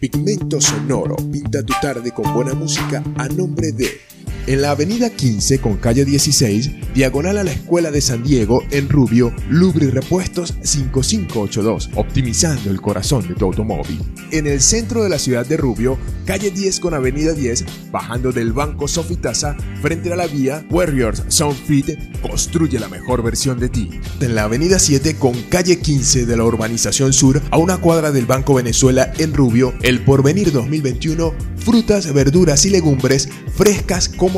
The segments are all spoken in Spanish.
Pigmento Sonoro. Pinta tu tarde con buena música a nombre de en la avenida 15 con calle 16, diagonal a la Escuela de San Diego, en Rubio, Lubri Repuestos 5582, optimizando el corazón de tu automóvil. En el centro de la ciudad de Rubio, calle 10 con avenida 10, bajando del Banco Sofitasa, frente a la vía Warriors Soundfit, construye la mejor versión de ti. En la avenida 7 con calle 15 de la urbanización sur, a una cuadra del Banco Venezuela en Rubio, el Porvenir 2021, frutas, verduras y legumbres frescas como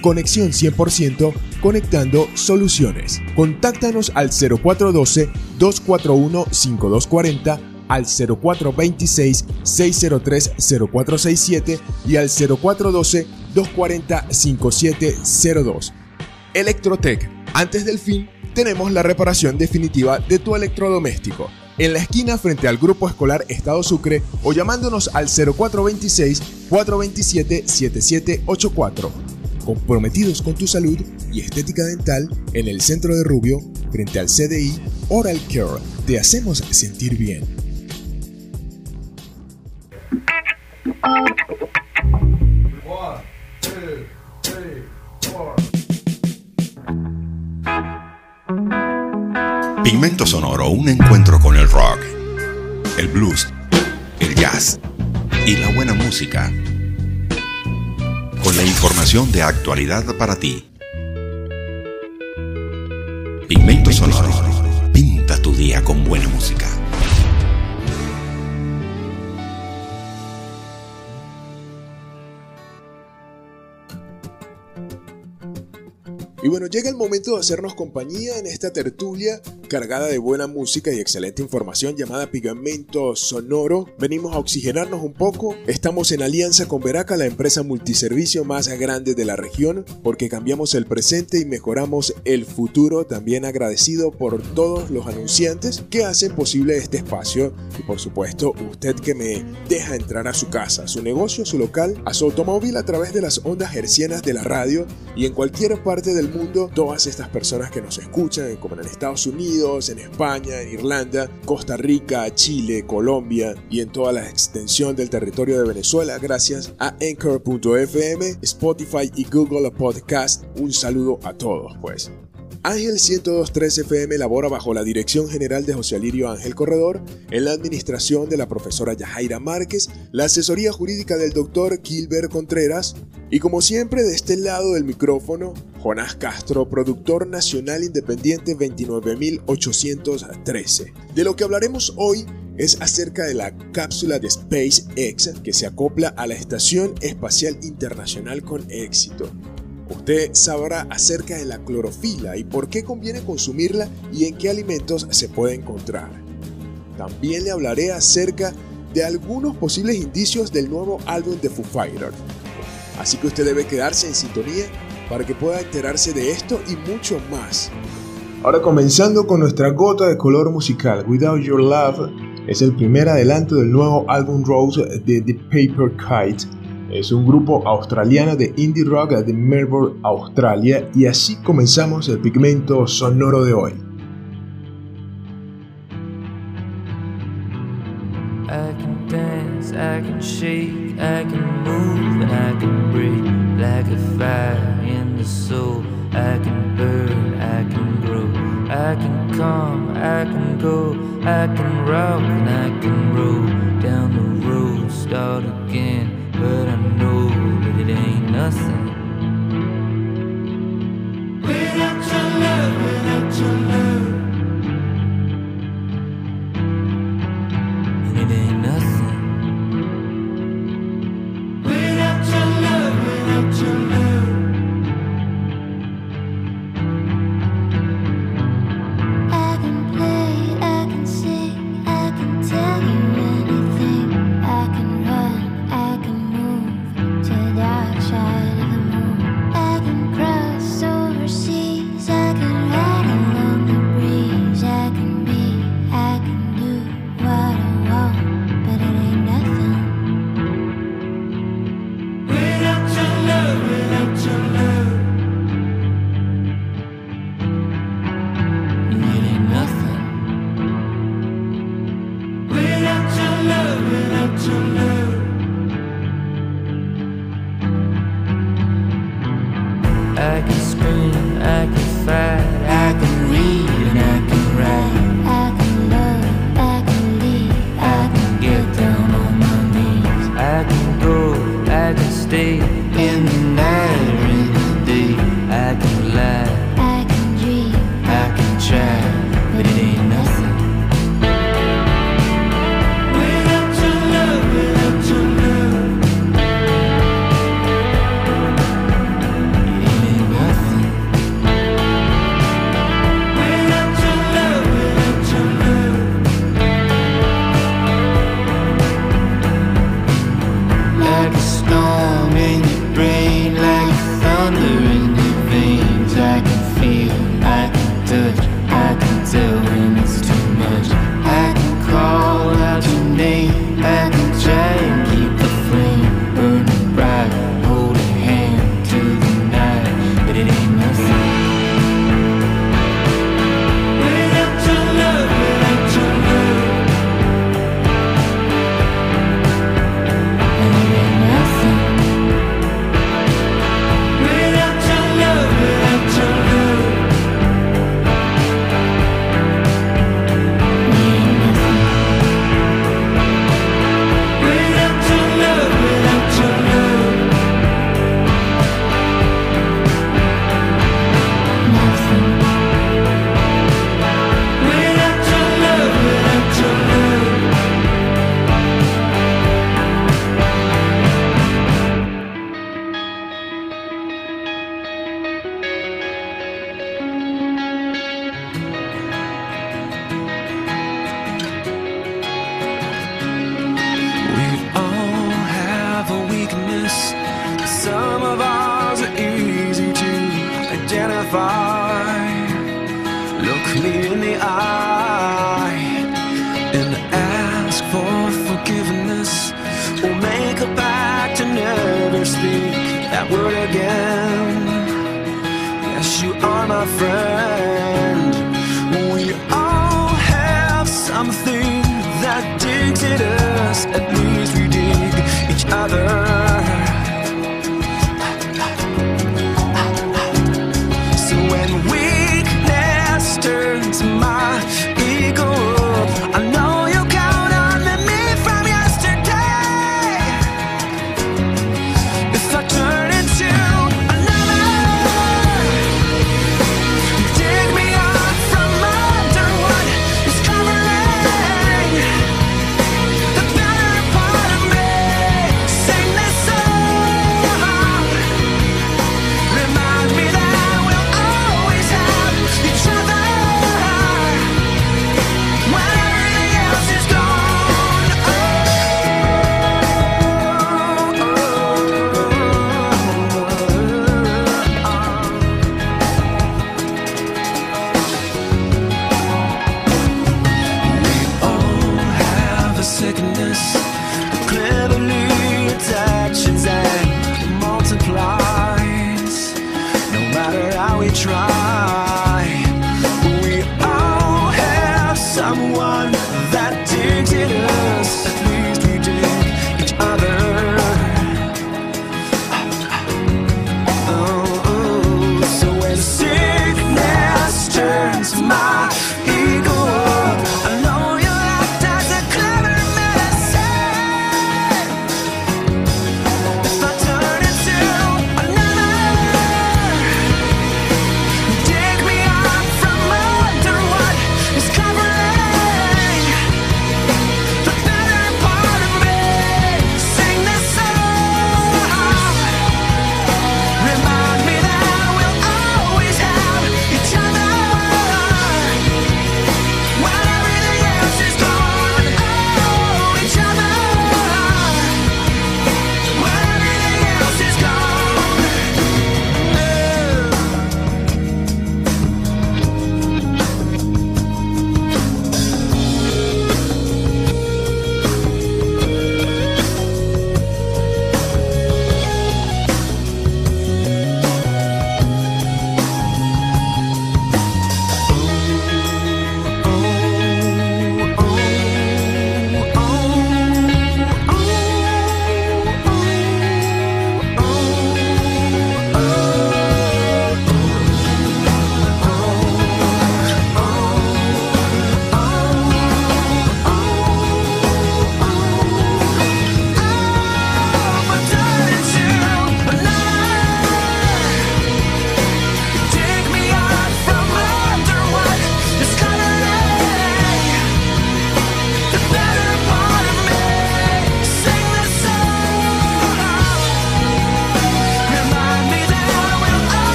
Conexión 100% conectando soluciones. Contáctanos al 0412-241-5240, al 0426-603-0467 y al 0412-240-5702. Electrotech. Antes del fin, tenemos la reparación definitiva de tu electrodoméstico. En la esquina frente al Grupo Escolar Estado Sucre o llamándonos al 0426 427 7784 comprometidos con tu salud y estética dental en el centro de Rubio, frente al CDI Oral Care. Te hacemos sentir bien. Pigmento Sonoro, un encuentro con el rock, el blues, el jazz y la buena música con la información de actualidad para ti. Pigmento Sonoro. Pinta tu día con buena música. Y bueno, llega el momento de hacernos compañía en esta tertulia cargada de buena música y excelente información llamada Pigmento Sonoro. Venimos a oxigenarnos un poco. Estamos en alianza con Veraca, la empresa multiservicio más grande de la región, porque cambiamos el presente y mejoramos el futuro. También agradecido por todos los anunciantes que hacen posible este espacio y por supuesto usted que me deja entrar a su casa, a su negocio, a su local, a su automóvil a través de las ondas hercianas de la radio y en cualquier parte del mundo, todas estas personas que nos escuchan, como en Estados Unidos, en España, en Irlanda, Costa Rica, Chile, Colombia y en toda la extensión del territorio de Venezuela, gracias a Anchor.fm, Spotify y Google Podcast. Un saludo a todos, pues. Ángel 102.3 FM labora bajo la dirección general de José Alirio Ángel Corredor, en la administración de la profesora Yajaira Márquez, la asesoría jurídica del doctor Gilbert Contreras y como siempre de este lado del micrófono, Jonás Castro, productor nacional independiente 29813. De lo que hablaremos hoy es acerca de la cápsula de SpaceX que se acopla a la Estación Espacial Internacional con éxito. Usted sabrá acerca de la clorofila y por qué conviene consumirla y en qué alimentos se puede encontrar. También le hablaré acerca de algunos posibles indicios del nuevo álbum de Foo Fighters. Así que usted debe quedarse en sintonía para que pueda enterarse de esto y mucho más. Ahora comenzando con nuestra gota de color musical, Without Your Love es el primer adelanto del nuevo álbum Rose de The Paper Kite es un grupo australiano de indie rock de Melbourne, Australia, y así comenzamos el pigmento sonoro de hoy. I can come, I can go, I can rock, and I can roll down the road, start again.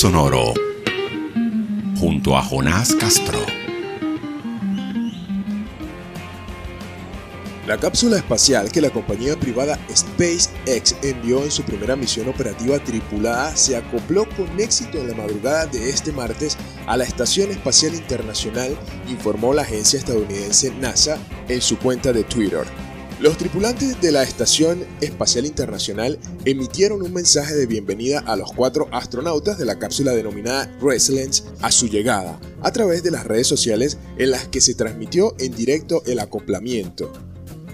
Sonoro junto a Jonás Castro. La cápsula espacial que la compañía privada SpaceX envió en su primera misión operativa tripulada se acopló con éxito en la madrugada de este martes a la Estación Espacial Internacional, informó la agencia estadounidense NASA en su cuenta de Twitter. Los tripulantes de la Estación Espacial Internacional emitieron un mensaje de bienvenida a los cuatro astronautas de la cápsula denominada Resilience a su llegada, a través de las redes sociales en las que se transmitió en directo el acoplamiento,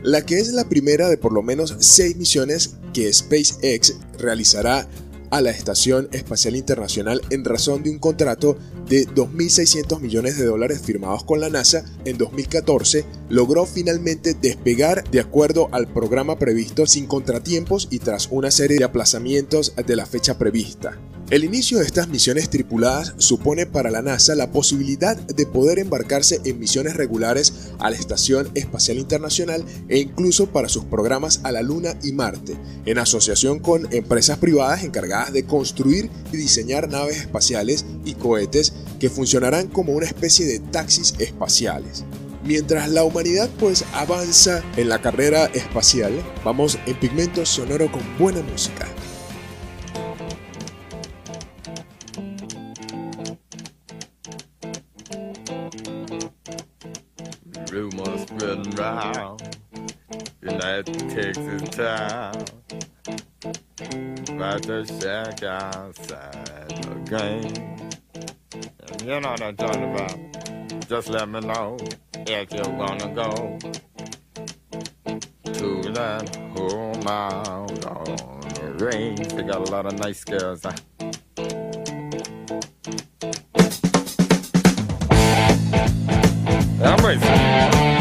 la que es la primera de por lo menos seis misiones que SpaceX realizará a la Estación Espacial Internacional en razón de un contrato de 2.600 millones de dólares firmados con la NASA en 2014, logró finalmente despegar de acuerdo al programa previsto sin contratiempos y tras una serie de aplazamientos de la fecha prevista. El inicio de estas misiones tripuladas supone para la NASA la posibilidad de poder embarcarse en misiones regulares a la Estación Espacial Internacional e incluso para sus programas a la Luna y Marte, en asociación con empresas privadas encargadas de construir y diseñar naves espaciales y cohetes que funcionarán como una especie de taxis espaciales. Mientras la humanidad pues avanza en la carrera espacial, vamos en pigmento sonoro con buena música. About to shack outside the game And you know what I'm talking about Just let me know if you're gonna go To that home out on the range. They got a lot of nice girls huh? I'm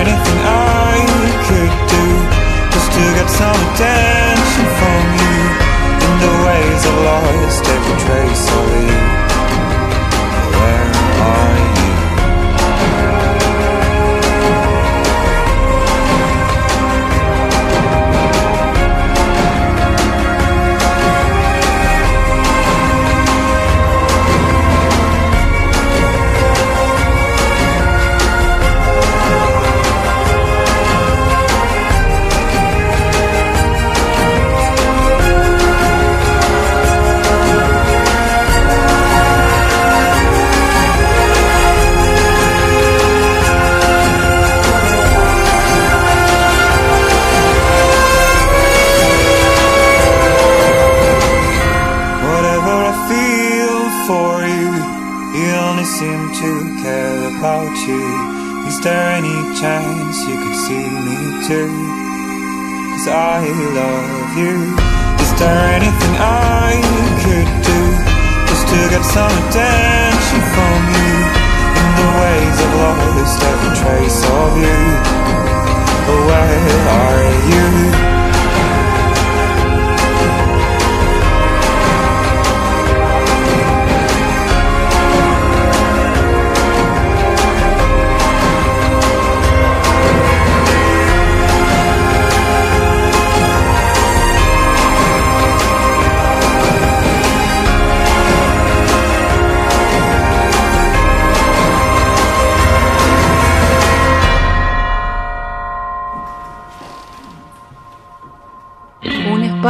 anything I could do just to get some attention from you? In the ways I've lost every trace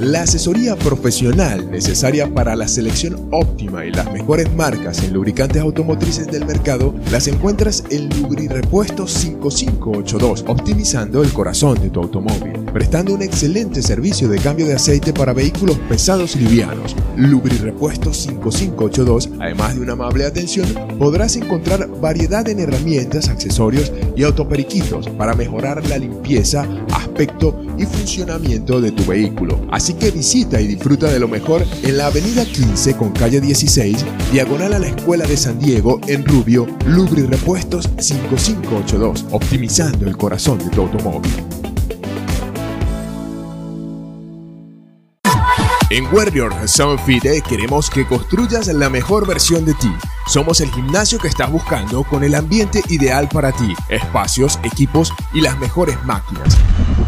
La asesoría profesional necesaria para la selección óptima y las mejores marcas en lubricantes automotrices del mercado las encuentras en Lubrirepuestos 5582, optimizando el corazón de tu automóvil, prestando un excelente servicio de cambio de aceite para vehículos pesados y livianos. Lubrirepuestos 5582, además de una amable atención, podrás encontrar variedad en herramientas, accesorios y autoperiquitos para mejorar la limpieza, aspecto y funcionamiento de tu vehículo. Así que visita y disfruta de lo mejor en la avenida 15 con calle 16, diagonal a la Escuela de San Diego en Rubio, Lubri Repuestos 5582, optimizando el corazón de tu automóvil. En Warrior Sound Fit eh, queremos que construyas la mejor versión de ti. Somos el gimnasio que estás buscando con el ambiente ideal para ti, espacios, equipos y las mejores máquinas.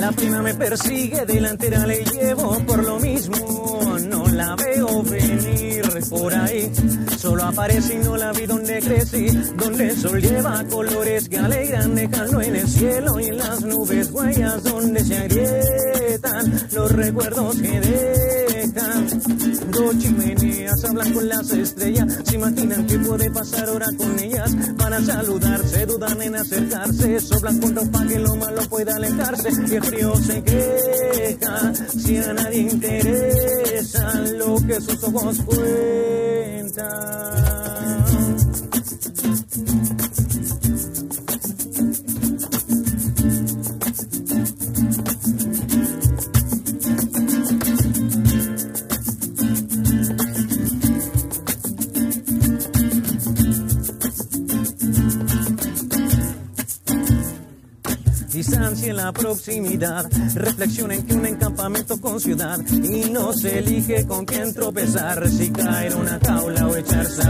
La prima me persigue, delantera le llevo por lo mismo. No la veo venir por ahí. Solo aparece y no la vi donde crecí. Donde el sol lleva colores que alegran, dejando en el cielo y en las nubes huellas donde se agrietan los recuerdos que dejan. Dos chimeneas hablan con las estrellas, se imaginan que puede pasar hora con ellas. Van a saludarse, dudan en acercarse, soblan con ropa que lo malo pueda alejarse. Y el frío se queja, si a nadie interesa lo que sus ojos cuentan. Ah. Distancia en la proximidad. Reflexiona en que un encampamento con ciudad y no se elige con quién tropezar. Si caer una jaula o echarse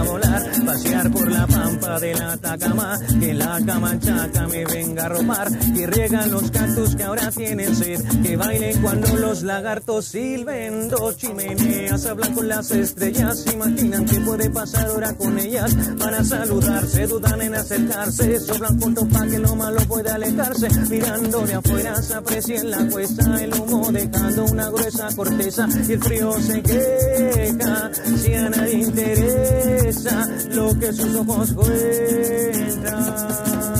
de la Atacama, que la camanchaca me venga a robar, que riegan los cactus que ahora tienen sed, que bailen cuando los lagartos silben. Dos chimeneas hablan con las estrellas, imaginan que puede pasar hora con ellas para saludarse, dudan en acercarse, sobran juntos para que lo malo pueda alejarse mirando de afuera se aprecia en la cuesta el humo dejando una gruesa corteza y el frío se queja si a nadie interesa lo que sus ojos cuentan. La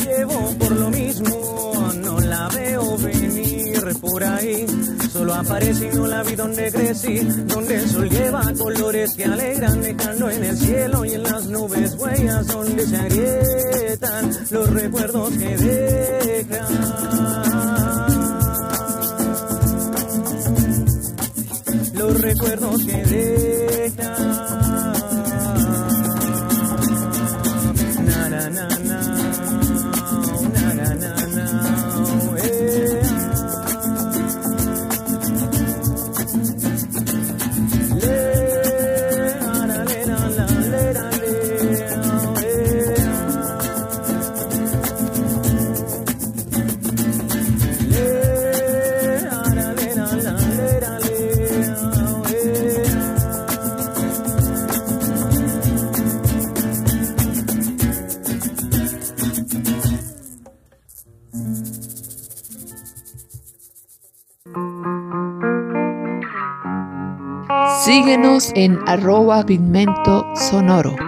llevo por lo mismo. No la veo venir por ahí. Solo aparece y no la vi donde crecí. Donde el sol lleva colores que alegran, dejando en el cielo y en las nubes huellas donde se agrietan los recuerdos que dejan. Los recuerdos que dejan. En arroba pigmento sonoro.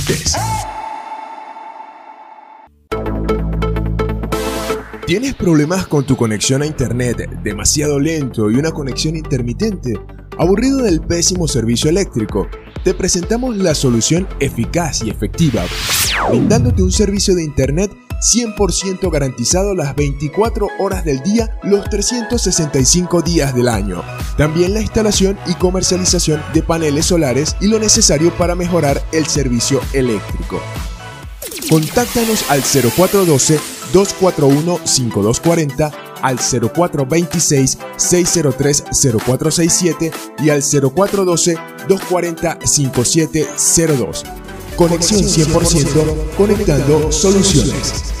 ¿Tienes problemas con tu conexión a internet demasiado lento y una conexión intermitente? ¿Aburrido del pésimo servicio eléctrico? Te presentamos la solución eficaz y efectiva, brindándote un servicio de internet 100% garantizado las 24 horas del día, los 365 días del año. También la instalación y comercialización de paneles solares y lo necesario para mejorar el servicio eléctrico. Contáctanos al 0412-241-5240, al 0426-603-0467 y al 0412-240-5702. Conexión 100% conectando soluciones.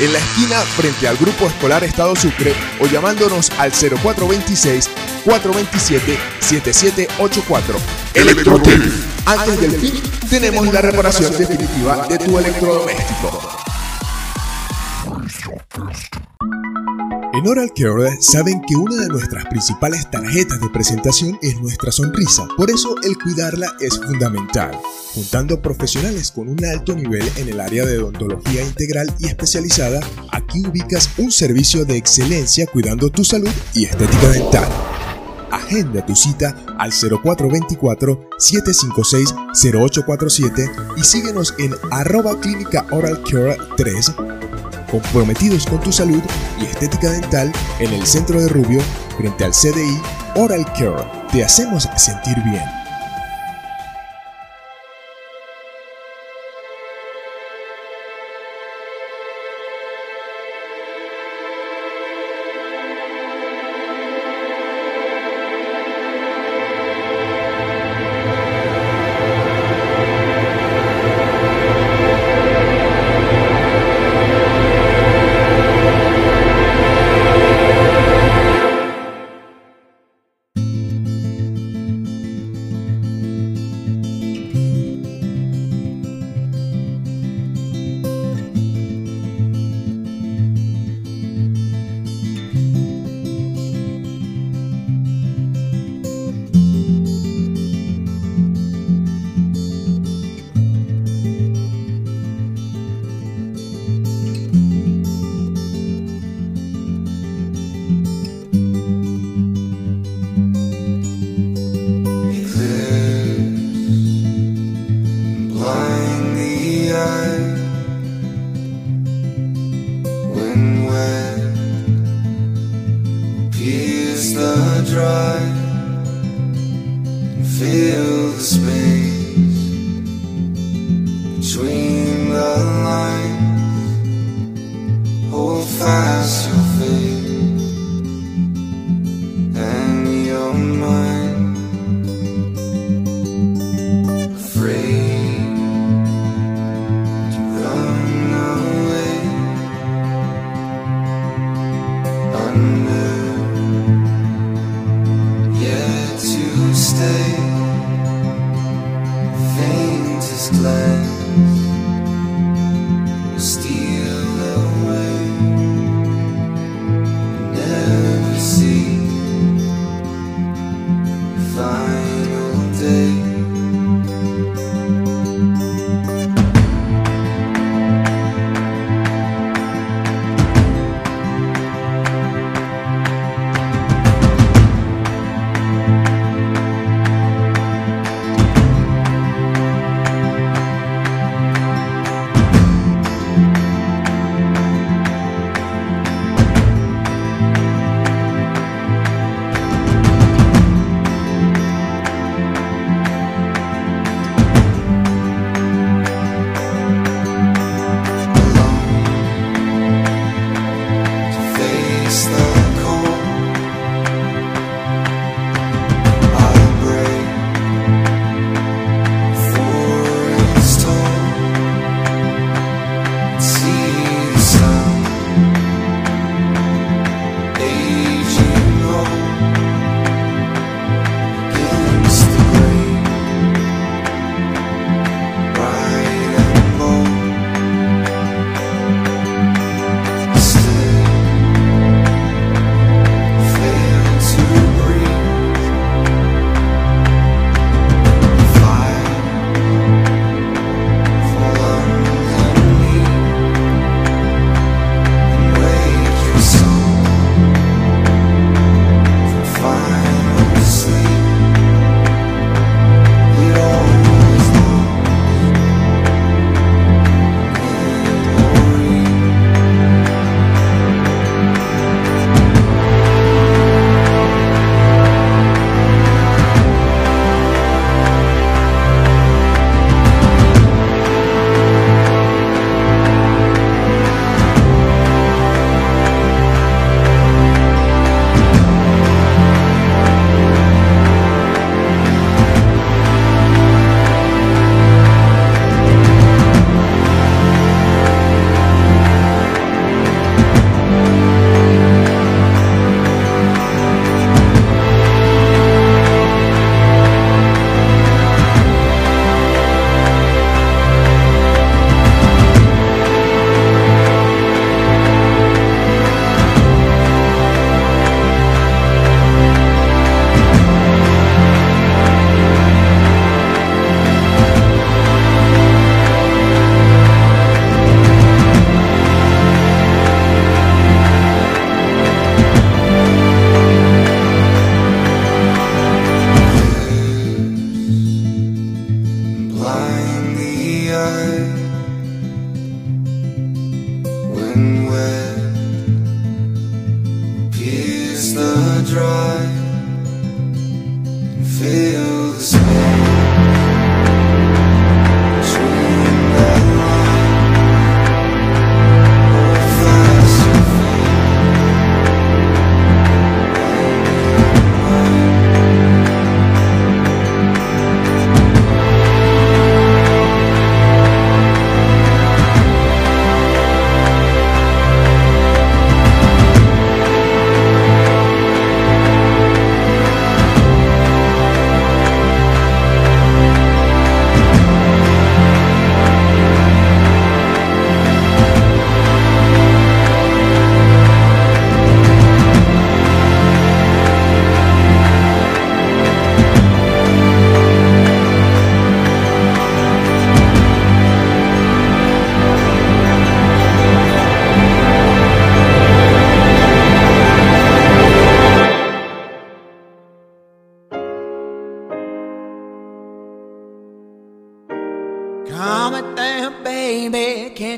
en la esquina frente al Grupo Escolar Estado Sucre o llamándonos al 0426 427 7784. Electrotec. Antes del fin, tenemos la reparación definitiva de tu electrodoméstico. En Oral Care saben que una de nuestras principales tarjetas de presentación es nuestra sonrisa. Por eso el cuidarla es fundamental. Juntando profesionales con un alto nivel en el área de odontología integral y especializada, aquí ubicas un servicio de excelencia cuidando tu salud y estética dental. Agenda tu cita al 0424-756-0847 y síguenos en arroba clínica oral care 3 comprometidos con tu salud y estética dental en el centro de Rubio frente al CDI Oral Care. Te hacemos sentir bien.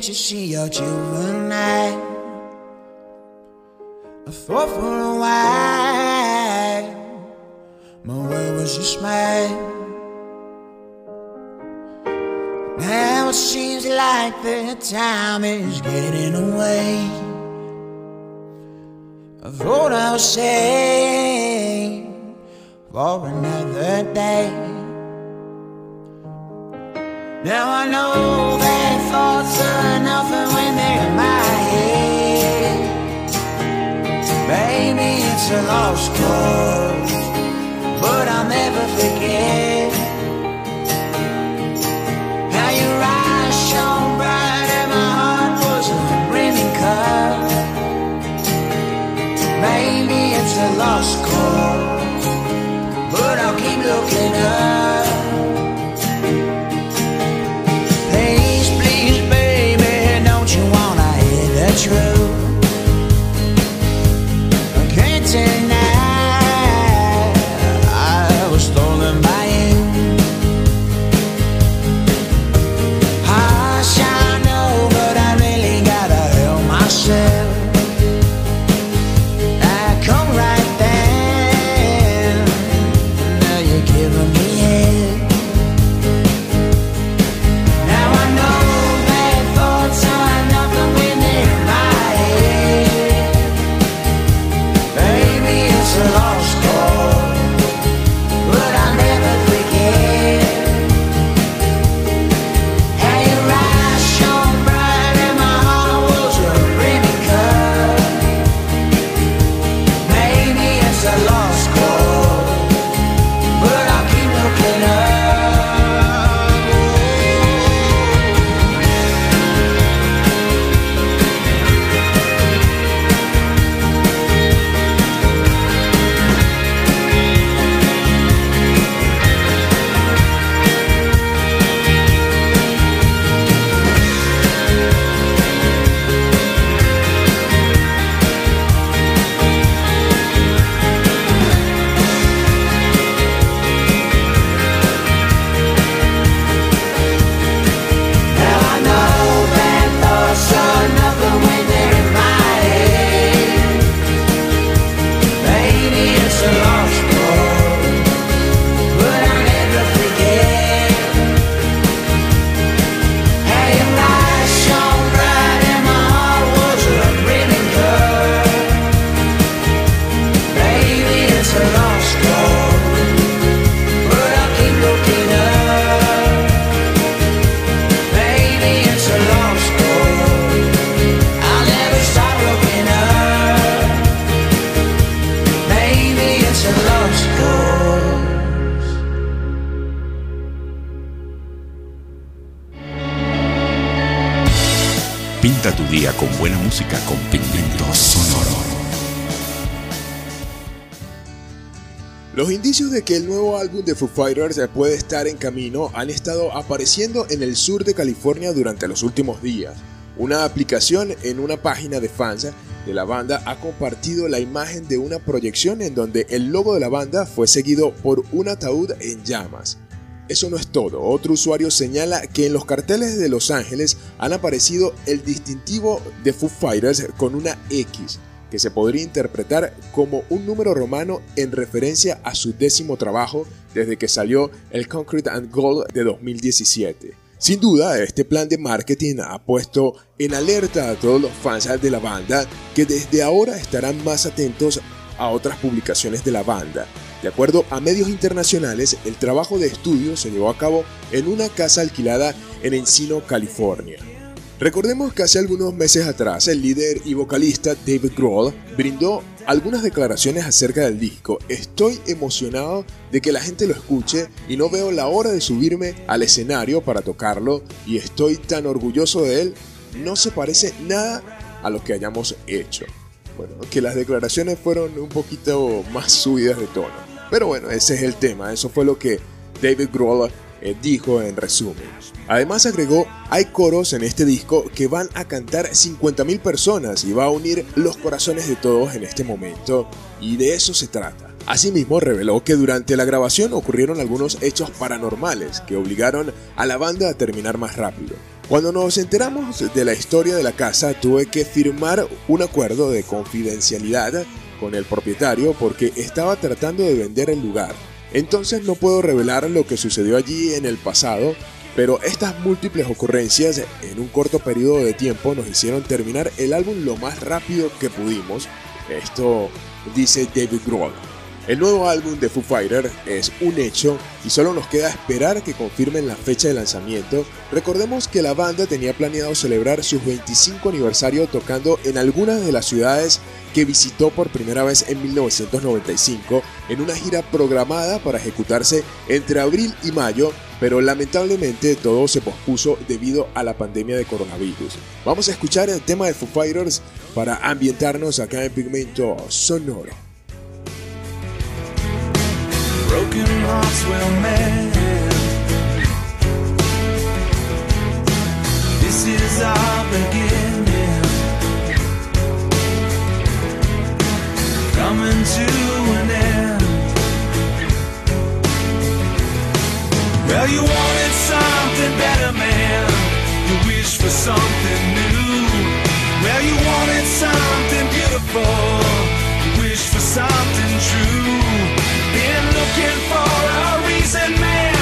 You see you're? I thought for a while, my where was your smile? Now it seems like the time is getting away. I thought I was safe for another day. Now I know that thoughts are nothing when they're in my head. Baby, it's a lost cause, but I'll never forget indicios de que el nuevo álbum de Foo Fighters puede estar en camino han estado apareciendo en el sur de California durante los últimos días. Una aplicación en una página de fans de la banda ha compartido la imagen de una proyección en donde el logo de la banda fue seguido por un ataúd en llamas. eso no es todo. Otro usuario señala que en los carteles de Los Ángeles han aparecido el distintivo de Foo Fighters con una X, que se podría interpretar como un número romano en referencia a su décimo trabajo desde que salió el Concrete and Gold de 2017. Sin duda, este plan de marketing ha puesto en alerta a todos los fans de la banda que desde ahora estarán más atentos a otras publicaciones de la banda. De acuerdo a medios internacionales, el trabajo de estudio se llevó a cabo en una casa alquilada en Encino, California. Recordemos que hace algunos meses atrás el líder y vocalista David Grohl brindó algunas declaraciones acerca del disco. Estoy emocionado de que la gente lo escuche y no veo la hora de subirme al escenario para tocarlo y estoy tan orgulloso de él. No se parece nada a lo que hayamos hecho. Bueno, que las declaraciones fueron un poquito más subidas de tono. Pero bueno, ese es el tema. Eso fue lo que David Grohl dijo en resumen. Además agregó, hay coros en este disco que van a cantar 50.000 personas y va a unir los corazones de todos en este momento y de eso se trata. Asimismo, reveló que durante la grabación ocurrieron algunos hechos paranormales que obligaron a la banda a terminar más rápido. Cuando nos enteramos de la historia de la casa, tuve que firmar un acuerdo de confidencialidad con el propietario porque estaba tratando de vender el lugar. Entonces no puedo revelar lo que sucedió allí en el pasado, pero estas múltiples ocurrencias en un corto periodo de tiempo nos hicieron terminar el álbum lo más rápido que pudimos. Esto dice David Grohl. El nuevo álbum de Foo Fighters es un hecho y solo nos queda esperar que confirmen la fecha de lanzamiento. Recordemos que la banda tenía planeado celebrar su 25 aniversario tocando en algunas de las ciudades que visitó por primera vez en 1995 en una gira programada para ejecutarse entre abril y mayo, pero lamentablemente todo se pospuso debido a la pandemia de coronavirus. Vamos a escuchar el tema de Foo Fighters para ambientarnos acá en Pigmento Sonoro. Coming to an end. Well, you wanted something better, man. You wished for something new. Well, you wanted something beautiful. You wished for something true. Been looking for a reason, man.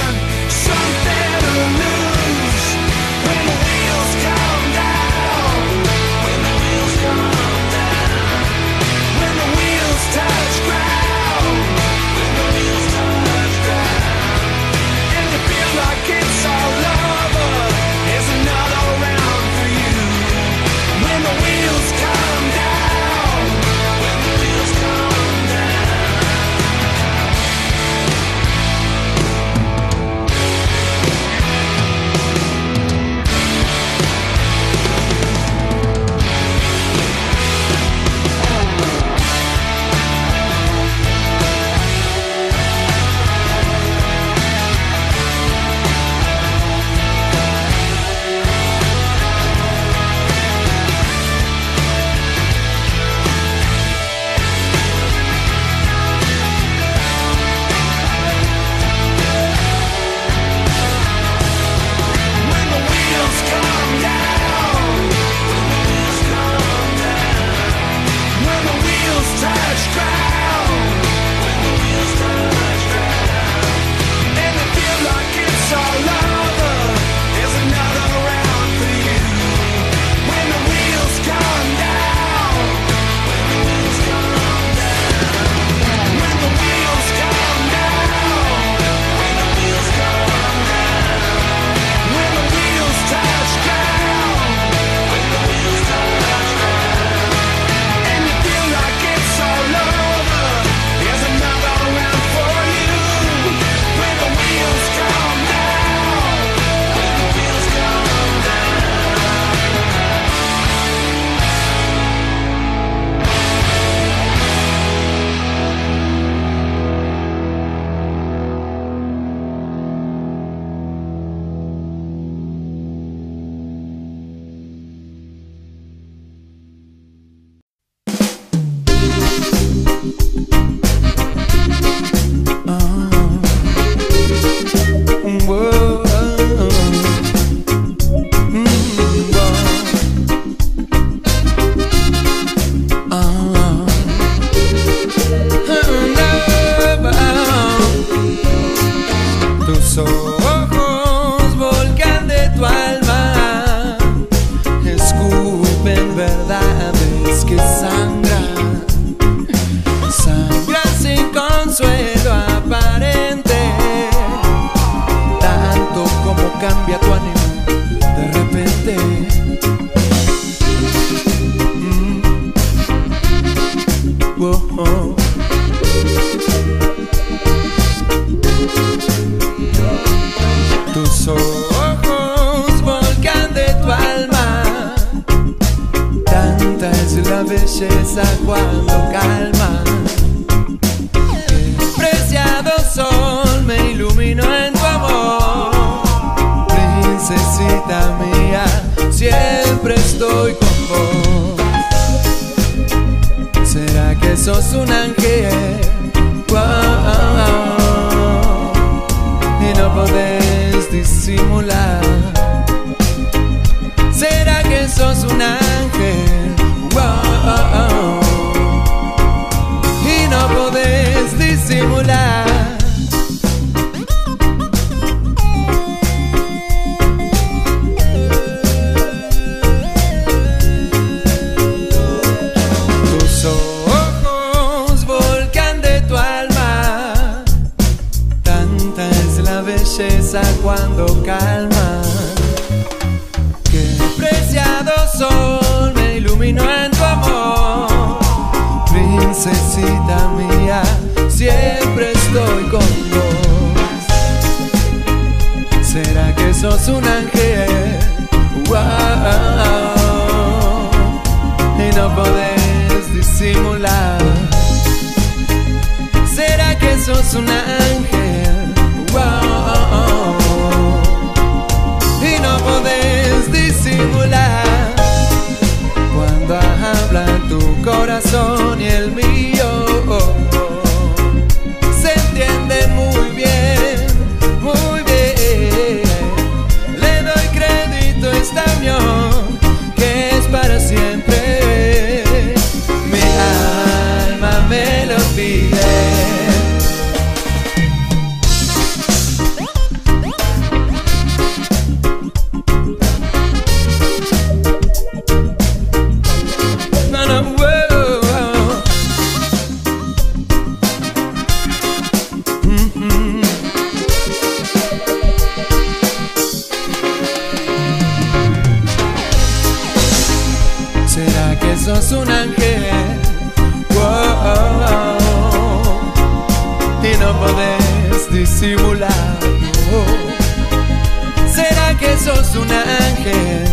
¿Será que sos un ángel?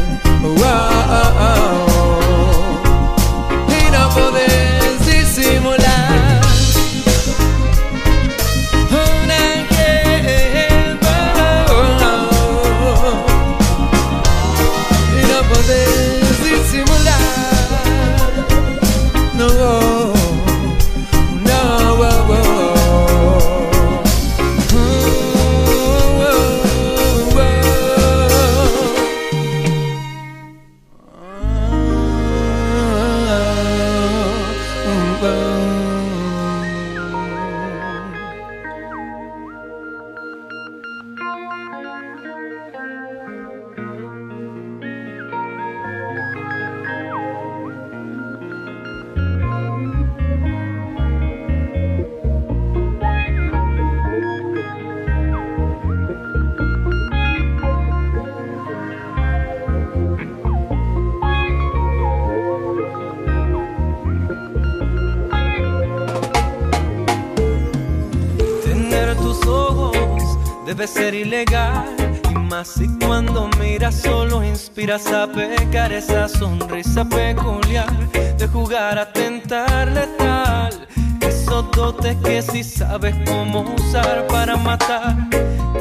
Más si cuando miras solo inspiras a pecar esa sonrisa peculiar de jugar a tentar letal. Esos dotes que si sabes cómo usar para matar.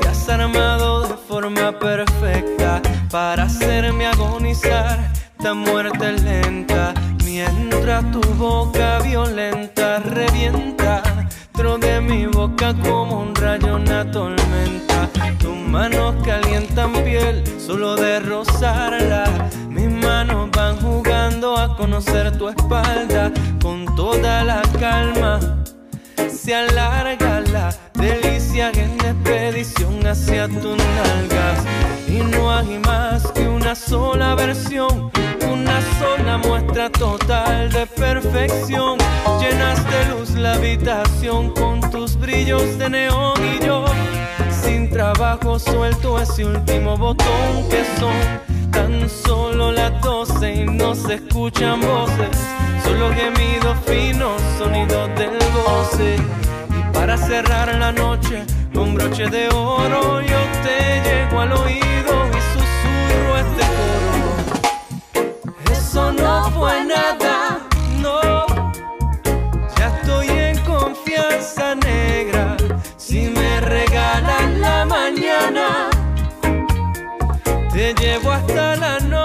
Te has armado de forma perfecta para hacerme agonizar. Esta muerte lenta mientras tu boca violenta revienta dentro de mi boca como un rayo, una tormenta. Manos calientan piel solo de rozarla. Mis manos van jugando a conocer tu espalda con toda la calma. Se alarga la delicia en expedición hacia tus nalgas. Y no hay más que una sola versión, una sola muestra total de perfección. Llenas de luz la habitación con tus brillos de neón y yo. Sin trabajo suelto ese último botón que son tan solo las doce y no se escuchan voces, solo gemidos finos, sonidos del goce. Y para cerrar la noche con broche de oro yo te llego al oído y susurro este coro. Eso no fue nada, llevo hasta la noche.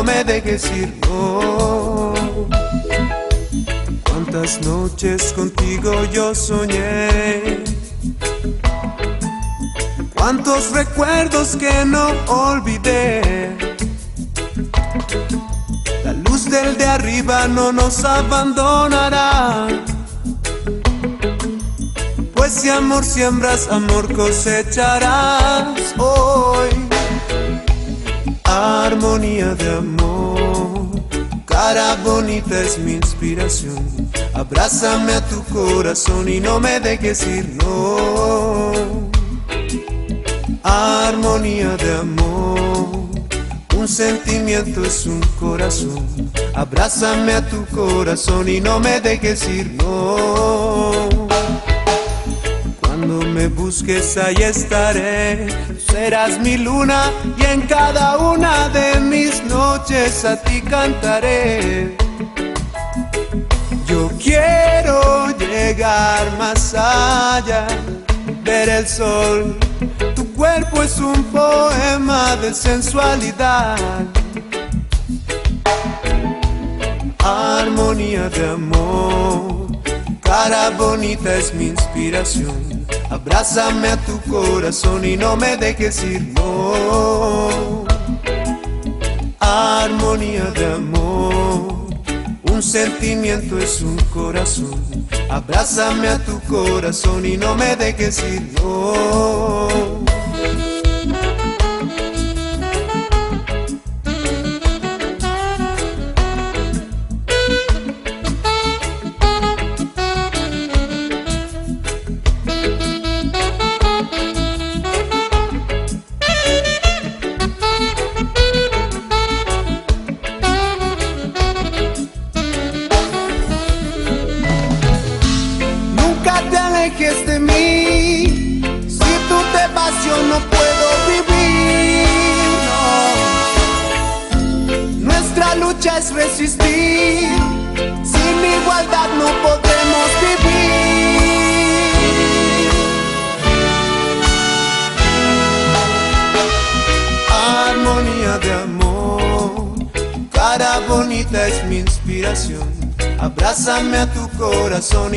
No me dejes ir, no. Cuántas noches contigo yo soñé. Cuántos recuerdos que no olvidé. La luz del de arriba no nos abandonará. Pues si amor siembras, amor cosecharás hoy. Armonía de amor, cara bonita es mi inspiración. Abrázame a tu corazón y no me dejes ir, no armonía de amor. Un sentimiento es un corazón. Abrázame a tu corazón y no me dejes ir, no. Cuando me busques ahí estaré. Serás mi luna y en cada una de mis noches a ti cantaré. Yo quiero llegar más allá, ver el sol. Tu cuerpo es un poema de sensualidad. Armonía de amor, cara bonita es mi inspiración. Abrázame a tu corazón y no me dejes ir, no. Armonía de amor, un sentimiento es un corazón. Abrázame a tu corazón y no me dejes ir, no.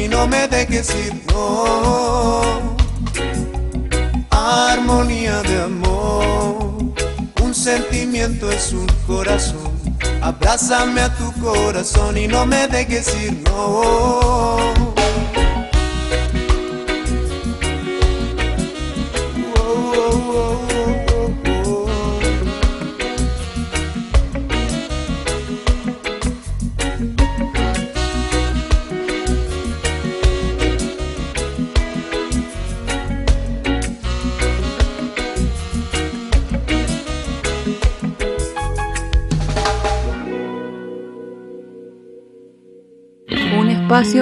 Y no me dejes ir, no. Armonía de amor, un sentimiento es un corazón. Abrázame a tu corazón y no me dejes ir, no.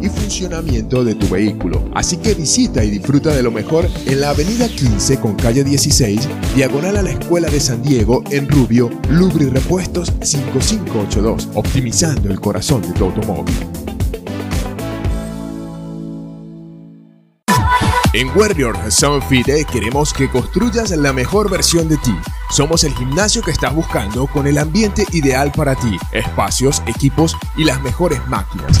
y funcionamiento de tu vehículo. Así que visita y disfruta de lo mejor en la avenida 15 con calle 16, diagonal a la Escuela de San Diego en Rubio, Lubri Repuestos 5582, optimizando el corazón de tu automóvil. En Warrior Sound Fit queremos que construyas la mejor versión de ti. Somos el gimnasio que estás buscando con el ambiente ideal para ti, espacios, equipos y las mejores máquinas.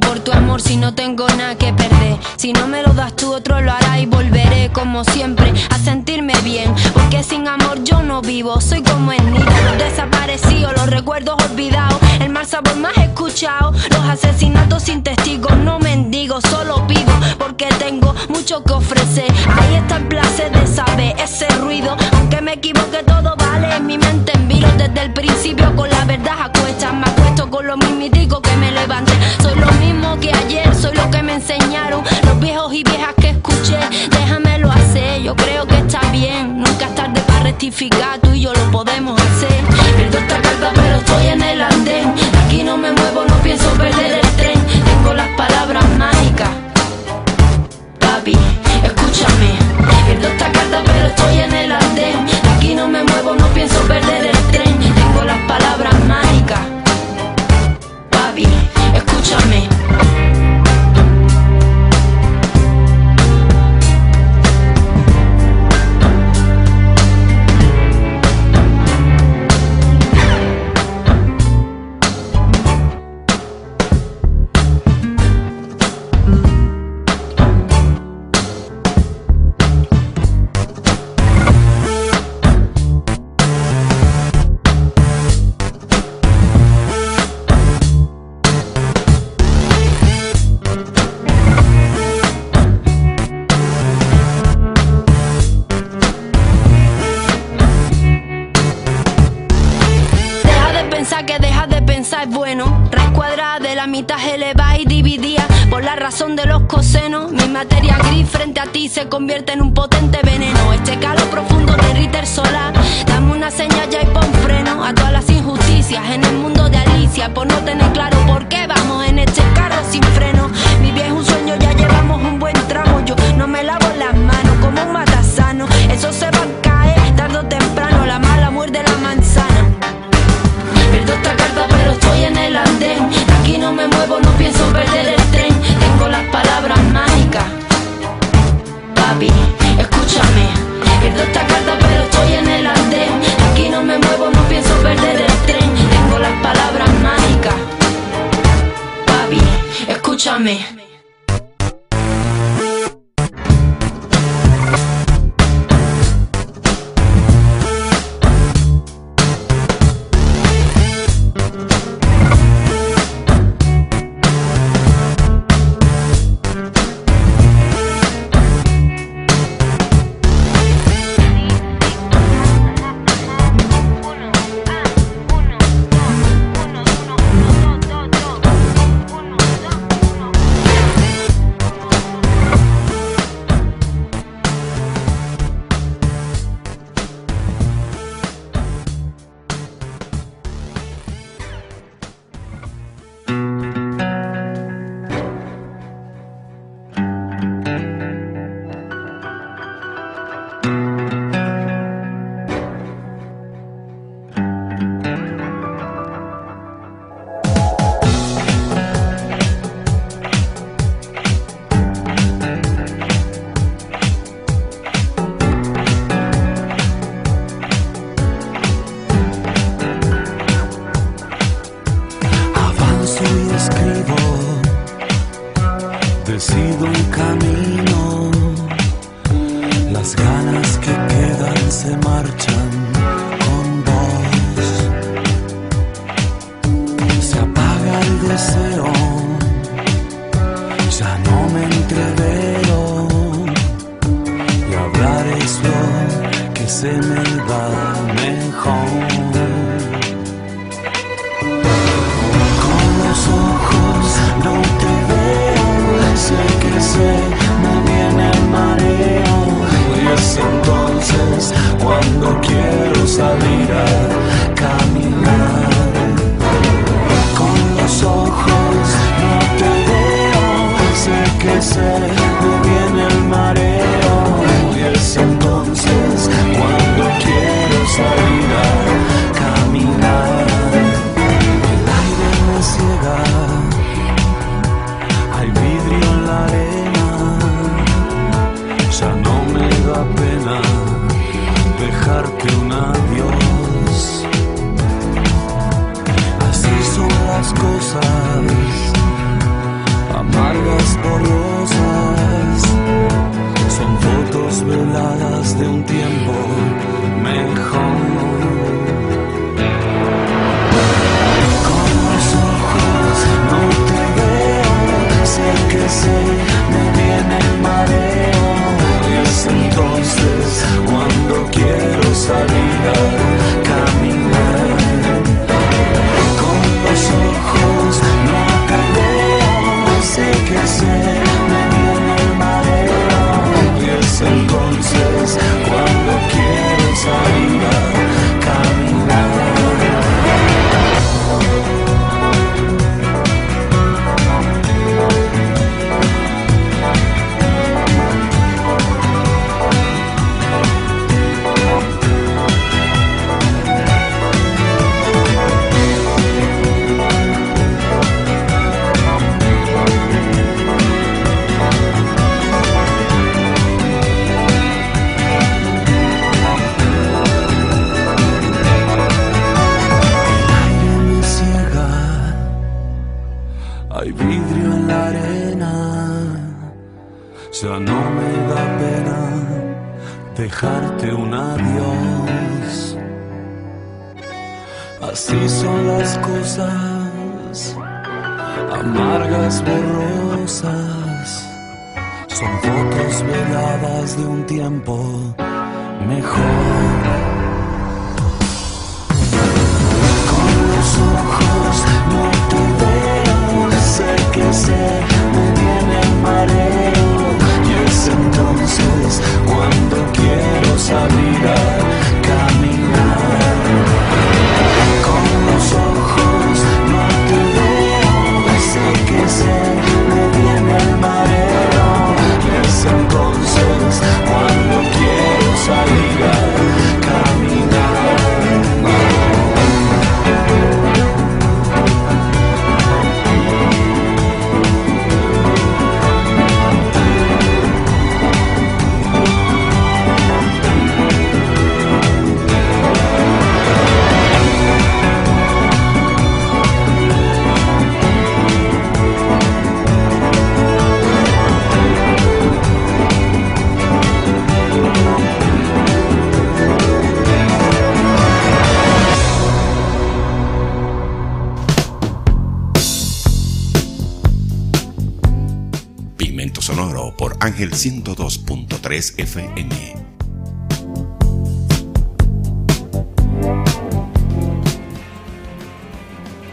Por tu si no tengo nada que perder. Si no me lo das tú, otro lo hará y volveré como siempre a sentirme bien. Porque sin amor yo no vivo, soy como el niño desaparecido, los recuerdos olvidados. el mal sabor más escuchado. Los asesinatos sin testigos, no mendigo, solo pido porque tengo mucho que ofrecer. Ahí está el placer de saber ese ruido, aunque me equivoque todo vale. En mi mente en vilo desde el principio con la verdad a cuestas, me acuesto con lo mismitico que ayer, soy lo que me enseñaron los viejos y viejas que escuché. Déjamelo hacer, yo creo que está bien. Nunca es tarde para rectificar, mitad elevada y dividida por la razón de los cosenos. Mi materia gris frente a ti se convierte en un potente veneno. Este calor profundo derrite el solar. Dame una señal ya y pon freno a todas las injusticias en el mundo de Alicia. Por no tener claro por qué vamos en este carro sin freno. Mi viejo Me. Dejarte un adiós. Así son las cosas, amargas, borrosas. Son fotos veladas de un tiempo mejor. Con los ojos no te veo, sé que se quiero salir Ángel 102.3 FM.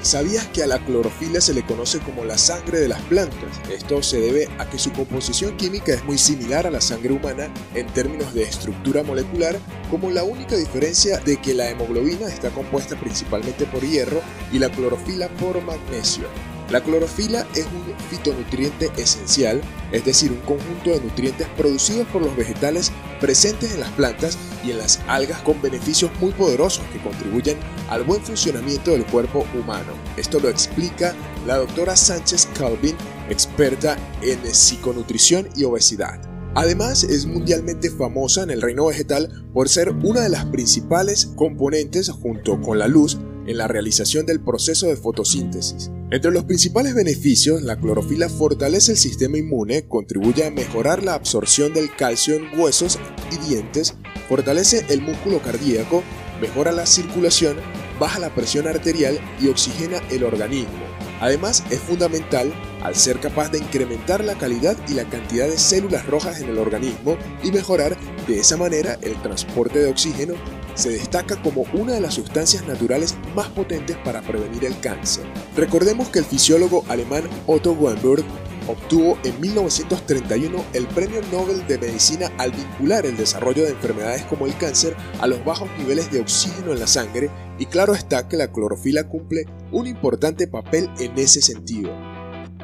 ¿Sabías que a la clorofila se le conoce como la sangre de las plantas? Esto se debe a que su composición química es muy similar a la sangre humana en términos de estructura molecular, como la única diferencia de que la hemoglobina está compuesta principalmente por hierro y la clorofila por magnesio. La clorofila es un fitonutriente esencial, es decir, un conjunto de nutrientes producidos por los vegetales presentes en las plantas y en las algas con beneficios muy poderosos que contribuyen al buen funcionamiento del cuerpo humano. Esto lo explica la doctora Sánchez Calvin, experta en psiconutrición y obesidad. Además, es mundialmente famosa en el reino vegetal por ser una de las principales componentes, junto con la luz, en la realización del proceso de fotosíntesis. Entre los principales beneficios, la clorofila fortalece el sistema inmune, contribuye a mejorar la absorción del calcio en huesos y dientes, fortalece el músculo cardíaco, mejora la circulación, baja la presión arterial y oxigena el organismo. Además, es fundamental al ser capaz de incrementar la calidad y la cantidad de células rojas en el organismo y mejorar de esa manera el transporte de oxígeno, se destaca como una de las sustancias naturales más potentes para prevenir el cáncer. Recordemos que el fisiólogo alemán Otto Weinberg obtuvo en 1931 el Premio Nobel de Medicina al vincular el desarrollo de enfermedades como el cáncer a los bajos niveles de oxígeno en la sangre y claro está que la clorofila cumple un importante papel en ese sentido.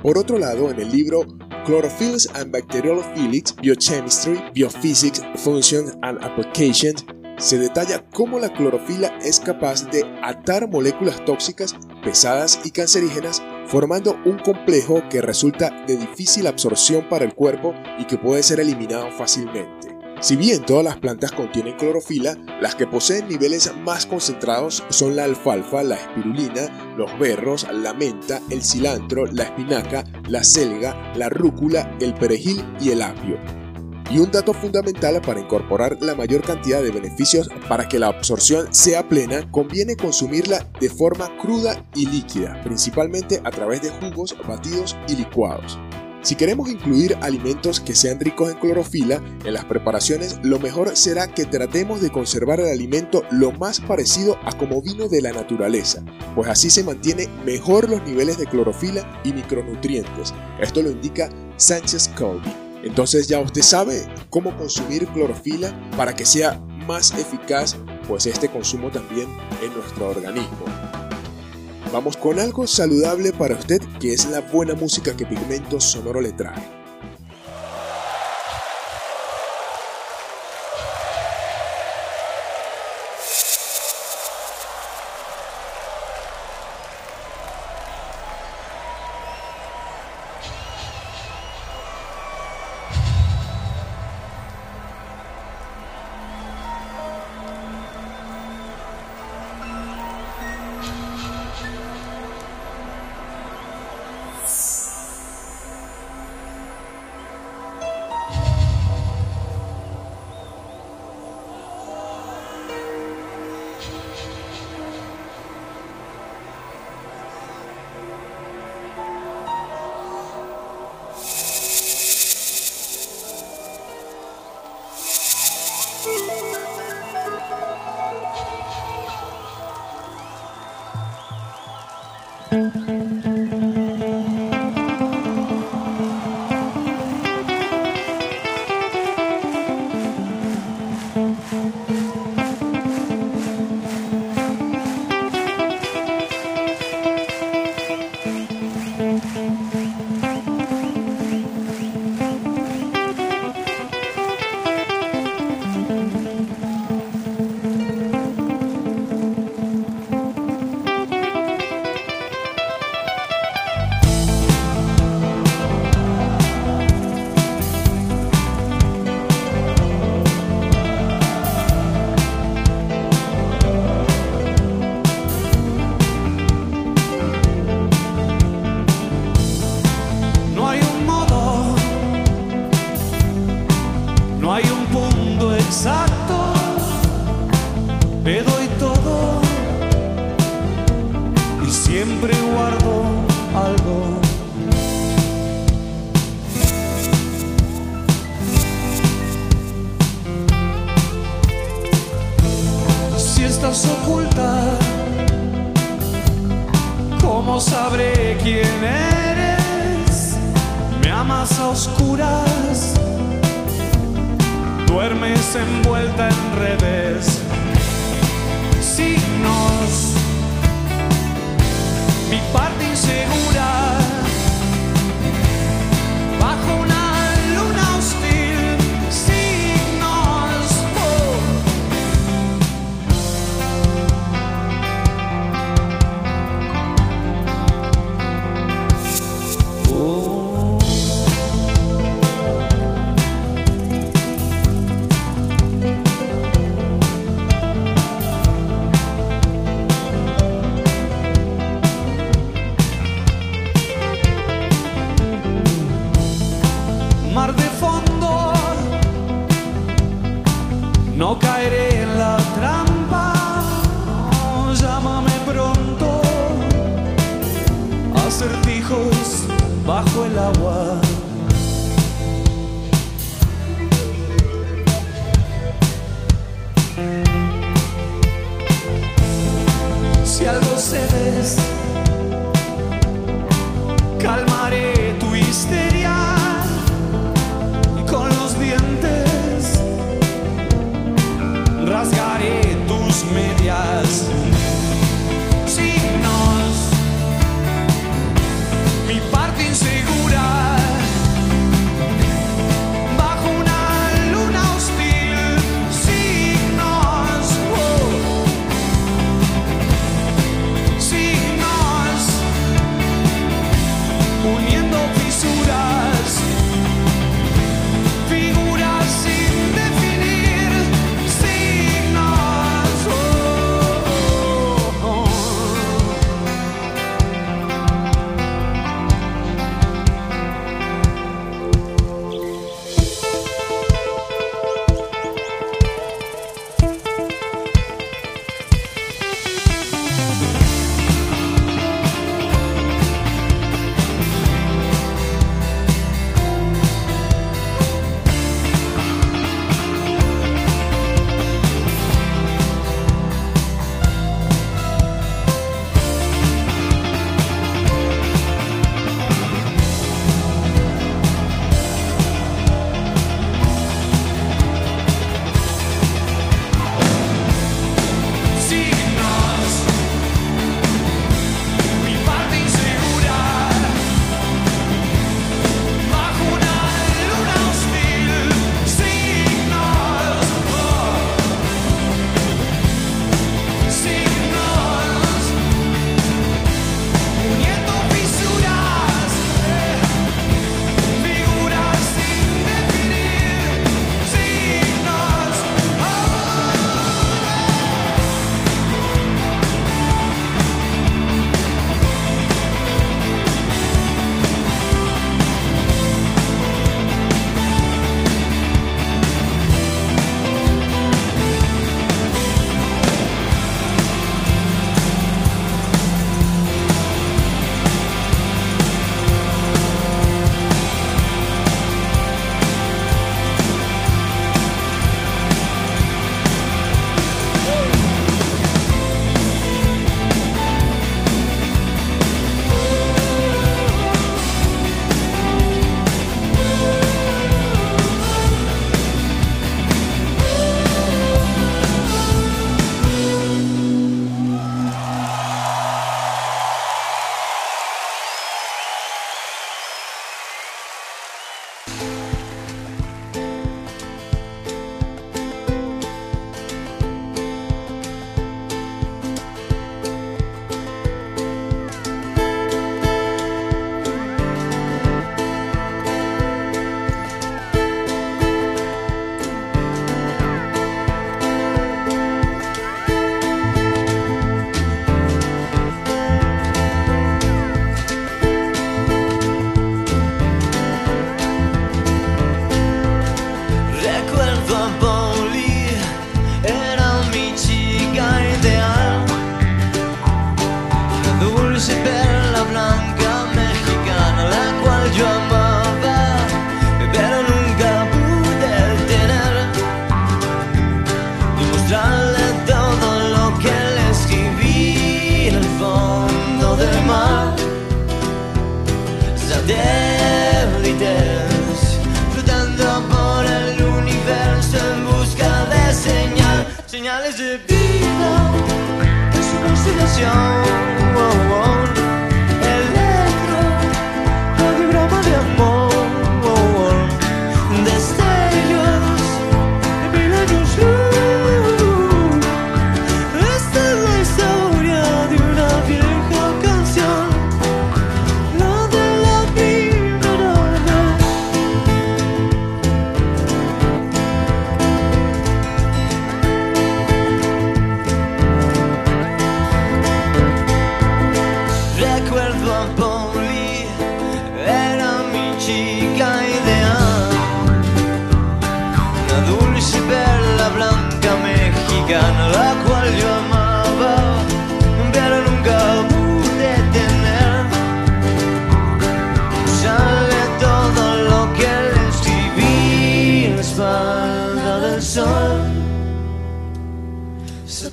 Por otro lado, en el libro Chlorophylls and Bacteriophilics, Biochemistry, Biophysics, Functions and Applications, se detalla cómo la clorofila es capaz de atar moléculas tóxicas, pesadas y cancerígenas, formando un complejo que resulta de difícil absorción para el cuerpo y que puede ser eliminado fácilmente. Si bien todas las plantas contienen clorofila, las que poseen niveles más concentrados son la alfalfa, la espirulina, los berros, la menta, el cilantro, la espinaca, la selga, la rúcula, el perejil y el apio. Y un dato fundamental para incorporar la mayor cantidad de beneficios para que la absorción sea plena, conviene consumirla de forma cruda y líquida, principalmente a través de jugos, batidos y licuados. Si queremos incluir alimentos que sean ricos en clorofila en las preparaciones, lo mejor será que tratemos de conservar el alimento lo más parecido a como vino de la naturaleza, pues así se mantiene mejor los niveles de clorofila y micronutrientes. Esto lo indica Sánchez Colby. Entonces ya usted sabe cómo consumir clorofila para que sea más eficaz pues este consumo también en nuestro organismo. Vamos con algo saludable para usted que es la buena música que Pigmento Sonoro le trae. Le doy todo y siempre guardo algo. Si estás oculta, ¿cómo sabré quién eres? Me amas a oscuras, duermes envuelta en redes. Signos, mi parte insegura, bajo el agua. Si algo cedes, calmaré tu histeria y con los dientes rasgaré tus medias.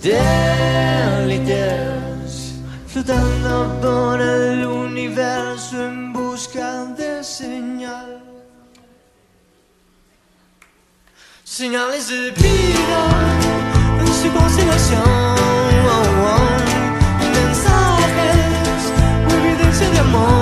Satélites flotando por el universo en busca de señal. Señales de vida en su constelación. Mensajes, evidencia de amor.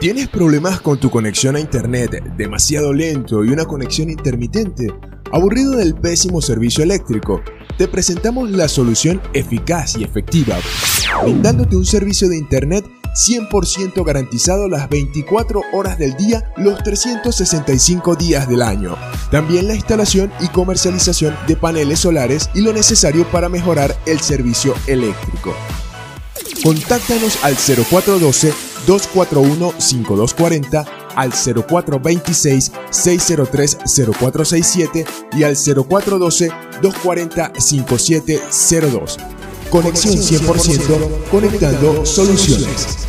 ¿Tienes problemas con tu conexión a internet demasiado lento y una conexión intermitente? ¿Aburrido del pésimo servicio eléctrico? Te presentamos la solución eficaz y efectiva, brindándote un servicio de internet 100% garantizado las 24 horas del día, los 365 días del año. También la instalación y comercialización de paneles solares y lo necesario para mejorar el servicio eléctrico. Contáctanos al 0412-241-5240, al 0426-603-0467 y al 0412-240-5702. Conexión 100% conectando soluciones.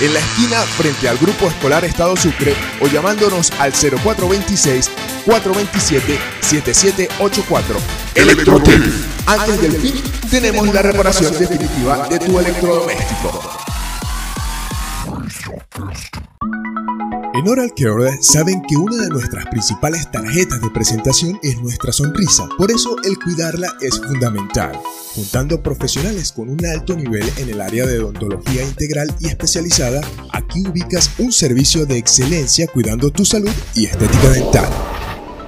en la esquina frente al Grupo Escolar Estado Sucre o llamándonos al 0426 427 7784. Electrotec. Antes del fin tenemos la reparación definitiva de tu electrodoméstico. En Oral Care saben que una de nuestras principales tarjetas de presentación es nuestra sonrisa, por eso el cuidarla es fundamental. Juntando profesionales con un alto nivel en el área de odontología integral y especializada, aquí ubicas un servicio de excelencia cuidando tu salud y estética dental.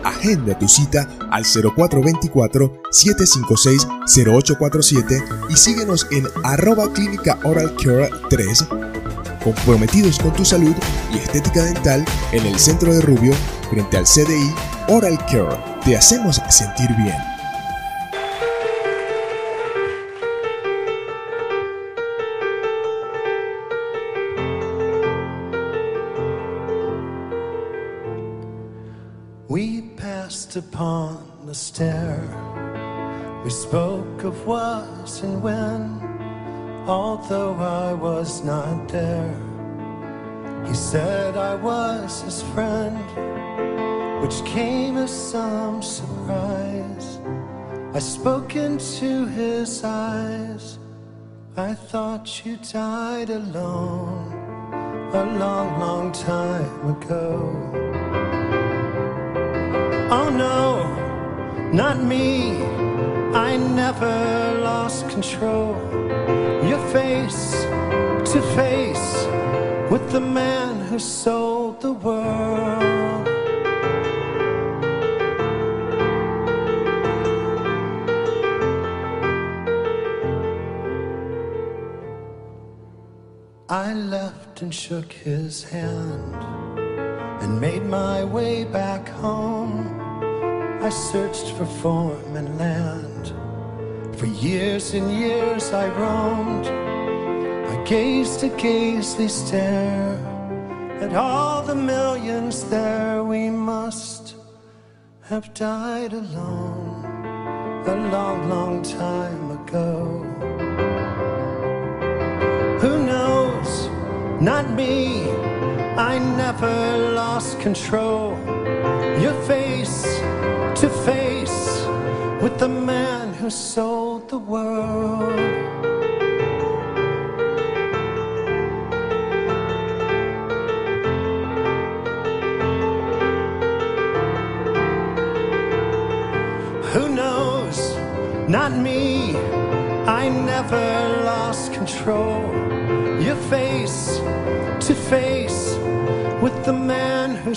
Agenda tu cita al 0424-756-0847 y síguenos en arroba clínica oral care 3 comprometidos con tu salud y estética dental en el centro de Rubio frente al CDI Oral Care. Te hacemos sentir bien. We passed upon the stair. We spoke of what and when, although I was not there. He said I was his friend, which came as some surprise. I spoke into his eyes. I thought you died alone a long, long time ago. Oh no, not me. I never lost control. Face to face with the man who sold the world. I left and shook his hand and made my way back home. I searched for form and land. For years and years I roamed. I gazed a gazely stare at all the millions there. We must have died alone a long, long time ago. Who knows? Not me. I never lost control. Your face to face with the man who sold the world. Who knows? Not me. I never lost control. Your face to face with the man who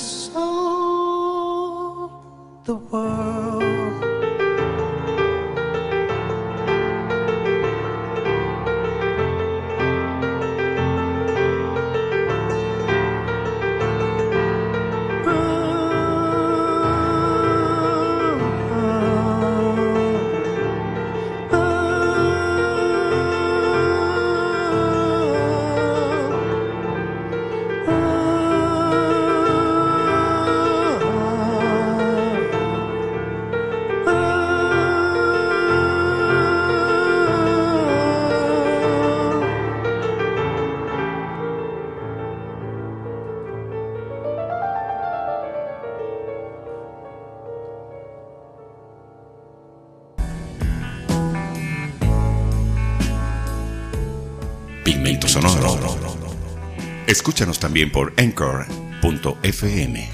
Escúchanos también por anchor.fm.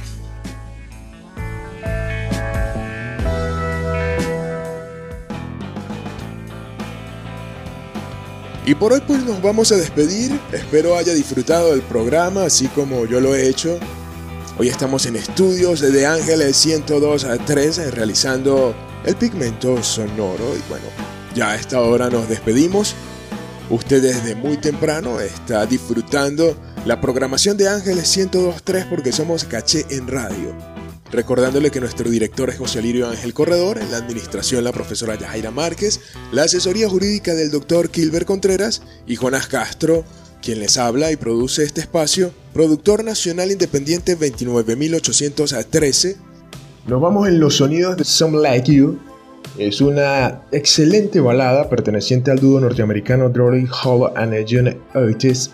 Y por hoy pues nos vamos a despedir. Espero haya disfrutado del programa así como yo lo he hecho. Hoy estamos en estudios de Ángeles 102 a 3 realizando el pigmento sonoro y bueno, ya a esta hora nos despedimos. Usted desde muy temprano está disfrutando la programación de Ángeles 102.3 porque somos caché en radio. Recordándole que nuestro director es José Lirio Ángel Corredor, la administración la profesora Yajaira Márquez, la asesoría jurídica del doctor Kilber Contreras y Jonas Castro, quien les habla y produce este espacio, productor nacional independiente 29.813. Nos vamos en los sonidos de Some Like You. Es una excelente balada perteneciente al dúo norteamericano Dory Hall and John Otis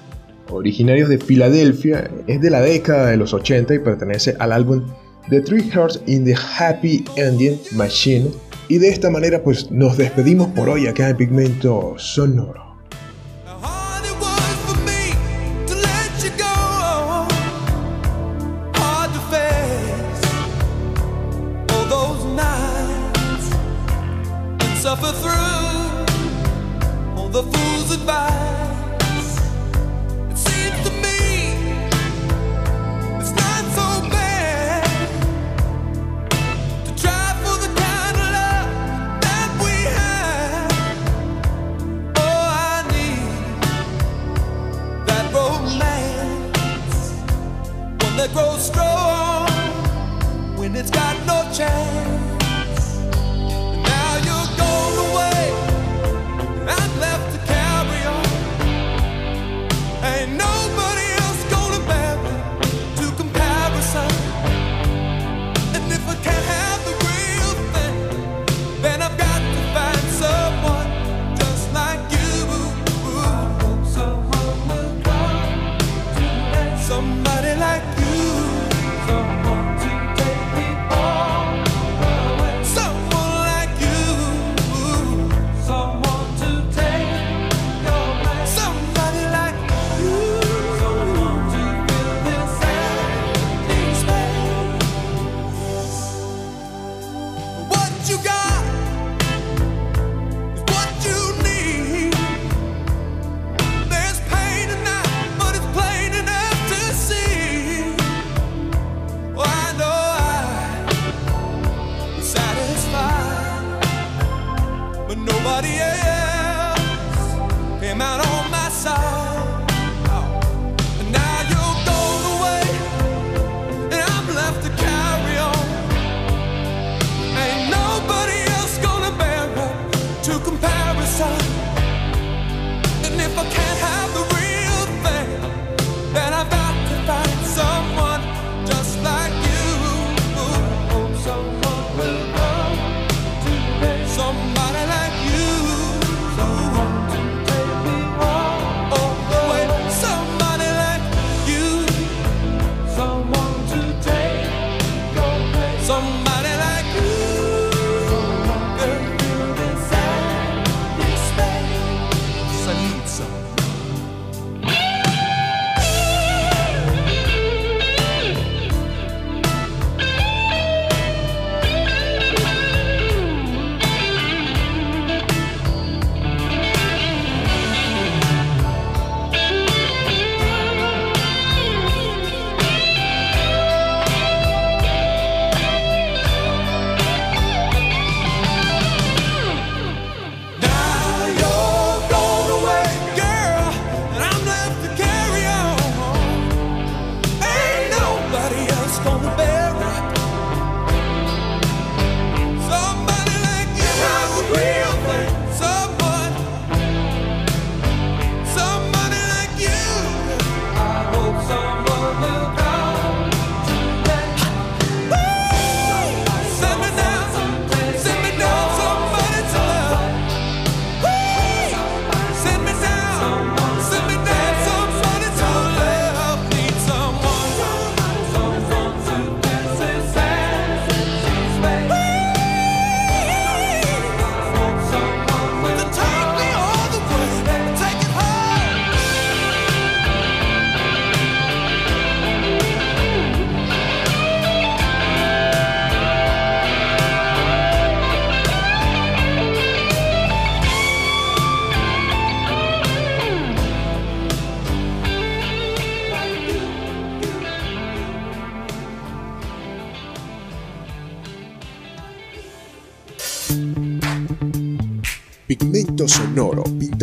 originarios de Filadelfia, es de la década de los 80 y pertenece al álbum The Three Hearts in the Happy Ending Machine. Y de esta manera pues nos despedimos por hoy acá en Pigmento Sonoro.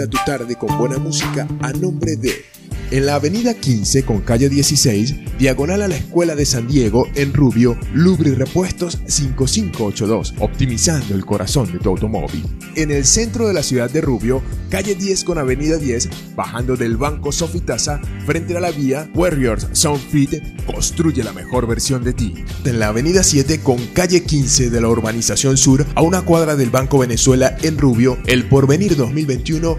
Tu tarde con buena música a nombre de en la avenida 15 con calle 16, diagonal a la Escuela de San Diego, en Rubio, Lubri Repuestos 5582, optimizando el corazón de tu automóvil. En el centro de la ciudad de Rubio, calle 10 con avenida 10, bajando del Banco Sofitasa, frente a la vía Warriors Soundfit, construye la mejor versión de ti. En la avenida 7 con calle 15 de la urbanización sur, a una cuadra del Banco Venezuela en Rubio, el Porvenir 2021,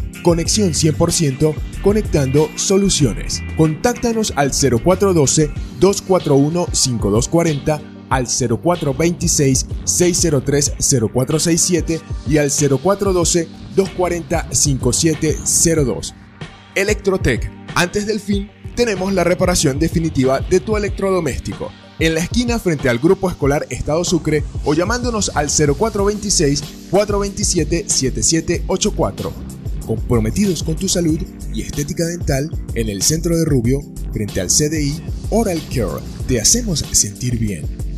Conexión 100% conectando soluciones. Contáctanos al 0412-241-5240 al 0426-603-0467 y al 0412-240-5702. Electrotech. Antes del fin, tenemos la reparación definitiva de tu electrodoméstico. En la esquina frente al Grupo Escolar Estado Sucre o llamándonos al 0426-427-7784. Comprometidos con tu salud y estética dental en el centro de Rubio, frente al CDI Oral Care, te hacemos sentir bien.